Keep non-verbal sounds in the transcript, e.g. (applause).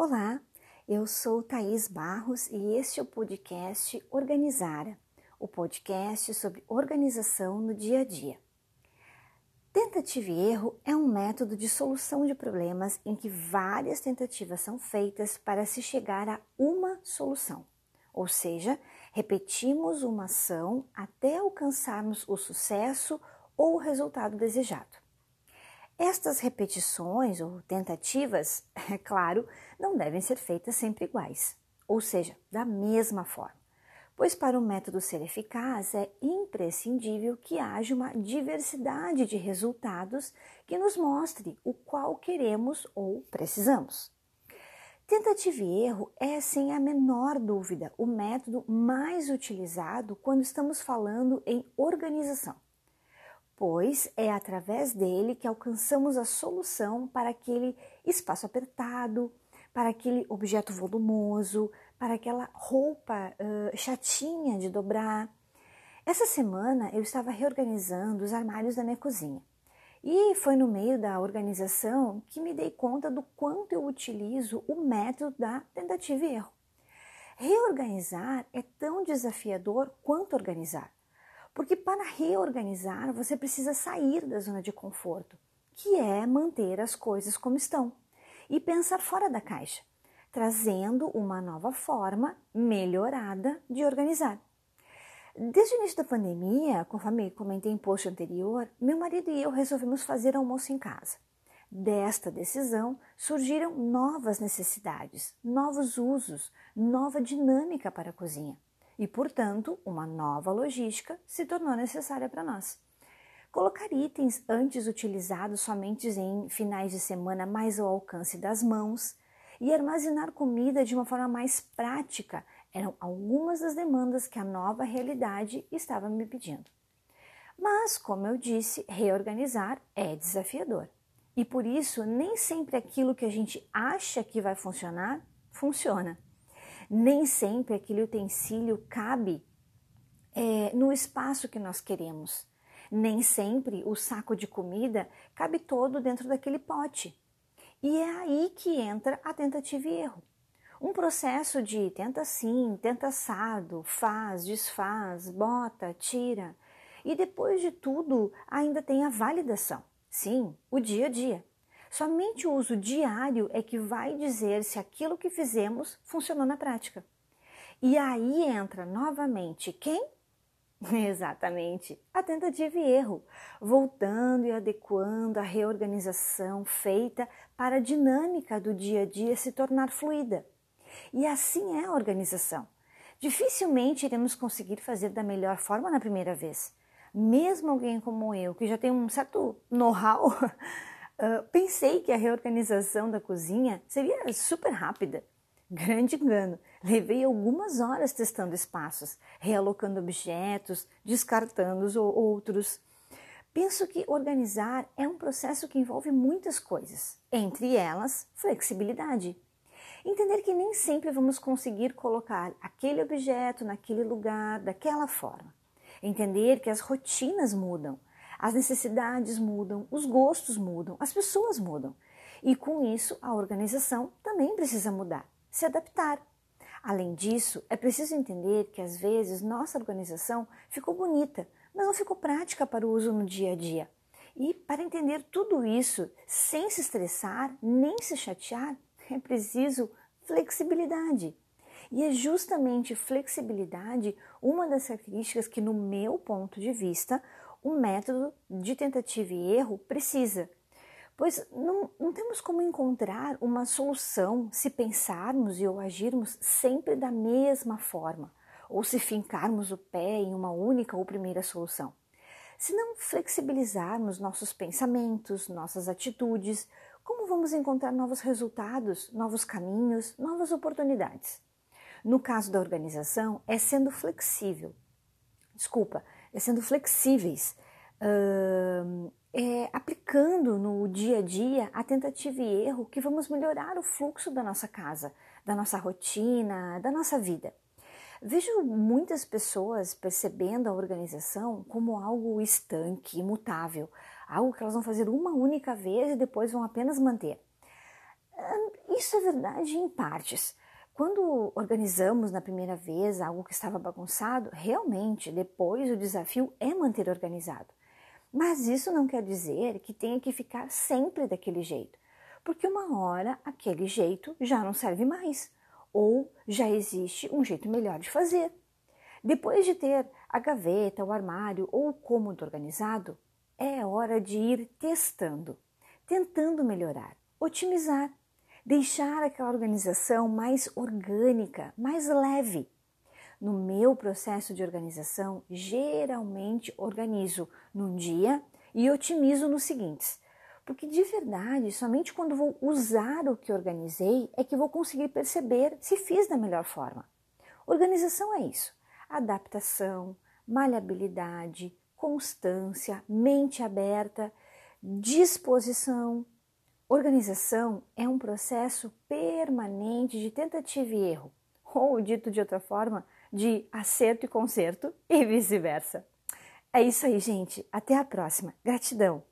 Olá, eu sou Thaís Barros e este é o podcast Organizara, o podcast sobre organização no dia a dia. Tentativa e erro é um método de solução de problemas em que várias tentativas são feitas para se chegar a uma solução. Ou seja, repetimos uma ação até alcançarmos o sucesso ou o resultado desejado. Estas repetições ou tentativas, (laughs) é claro, não devem ser feitas sempre iguais, ou seja, da mesma forma, pois para o método ser eficaz é imprescindível que haja uma diversidade de resultados que nos mostre o qual queremos ou precisamos. Tentativa e erro é, sem a menor dúvida, o método mais utilizado quando estamos falando em organização pois é através dele que alcançamos a solução para aquele espaço apertado, para aquele objeto volumoso, para aquela roupa uh, chatinha de dobrar. Essa semana eu estava reorganizando os armários da minha cozinha. E foi no meio da organização que me dei conta do quanto eu utilizo o método da tentativa e erro. Reorganizar é tão desafiador quanto organizar. Porque para reorganizar, você precisa sair da zona de conforto, que é manter as coisas como estão, e pensar fora da caixa, trazendo uma nova forma melhorada de organizar. Desde o início da pandemia, conforme comentei em post anterior, meu marido e eu resolvemos fazer almoço em casa. Desta decisão surgiram novas necessidades, novos usos, nova dinâmica para a cozinha e, portanto, uma nova logística se tornou necessária para nós. Colocar itens antes utilizados somente em finais de semana mais ao alcance das mãos e armazenar comida de uma forma mais prática eram algumas das demandas que a nova realidade estava me pedindo. Mas, como eu disse, reorganizar é desafiador. E por isso, nem sempre aquilo que a gente acha que vai funcionar, funciona. Nem sempre aquele utensílio cabe é, no espaço que nós queremos. Nem sempre o saco de comida cabe todo dentro daquele pote. E é aí que entra a tentativa e erro. Um processo de tenta sim, tenta assado, faz, desfaz, bota, tira. E depois de tudo, ainda tem a validação. Sim, o dia a dia. Somente o uso diário é que vai dizer se aquilo que fizemos funcionou na prática. E aí entra novamente quem? (laughs) Exatamente, a tentativa e erro, voltando e adequando a reorganização feita para a dinâmica do dia a dia se tornar fluida. E assim é a organização. Dificilmente iremos conseguir fazer da melhor forma na primeira vez. Mesmo alguém como eu, que já tem um certo know-how, (laughs) Uh, pensei que a reorganização da cozinha seria super rápida. Grande engano. Levei algumas horas testando espaços, realocando objetos, descartando os outros. Penso que organizar é um processo que envolve muitas coisas, entre elas, flexibilidade. Entender que nem sempre vamos conseguir colocar aquele objeto naquele lugar, daquela forma. Entender que as rotinas mudam, as necessidades mudam, os gostos mudam, as pessoas mudam. E com isso, a organização também precisa mudar, se adaptar. Além disso, é preciso entender que às vezes nossa organização ficou bonita, mas não ficou prática para o uso no dia a dia. E para entender tudo isso sem se estressar nem se chatear, é preciso flexibilidade. E é justamente flexibilidade uma das características que, no meu ponto de vista, o método de tentativa e erro precisa, pois não, não temos como encontrar uma solução se pensarmos e ou agirmos sempre da mesma forma, ou se fincarmos o pé em uma única ou primeira solução. Se não flexibilizarmos nossos pensamentos, nossas atitudes, como vamos encontrar novos resultados, novos caminhos, novas oportunidades? No caso da organização, é sendo flexível. Desculpa, é sendo flexíveis, uh, é, aplicando no dia a dia a tentativa e erro que vamos melhorar o fluxo da nossa casa, da nossa rotina, da nossa vida. Vejo muitas pessoas percebendo a organização como algo estanque, imutável, algo que elas vão fazer uma única vez e depois vão apenas manter. Isso Isso é verdade em partes. Quando organizamos na primeira vez algo que estava bagunçado, realmente depois o desafio é manter organizado. Mas isso não quer dizer que tenha que ficar sempre daquele jeito, porque uma hora aquele jeito já não serve mais, ou já existe um jeito melhor de fazer. Depois de ter a gaveta, o armário ou o cômodo organizado, é hora de ir testando, tentando melhorar, otimizar, deixar aquela organização mais orgânica, mais leve. No meu processo de organização, geralmente organizo num dia e otimizo nos seguintes. Porque de verdade, somente quando vou usar o que organizei é que vou conseguir perceber se fiz da melhor forma. Organização é isso: adaptação, maleabilidade, constância, mente aberta, disposição, Organização é um processo permanente de tentativa e erro, (laughs) ou dito de outra forma, de acerto e conserto e vice-versa. É isso aí, gente. Até a próxima. Gratidão.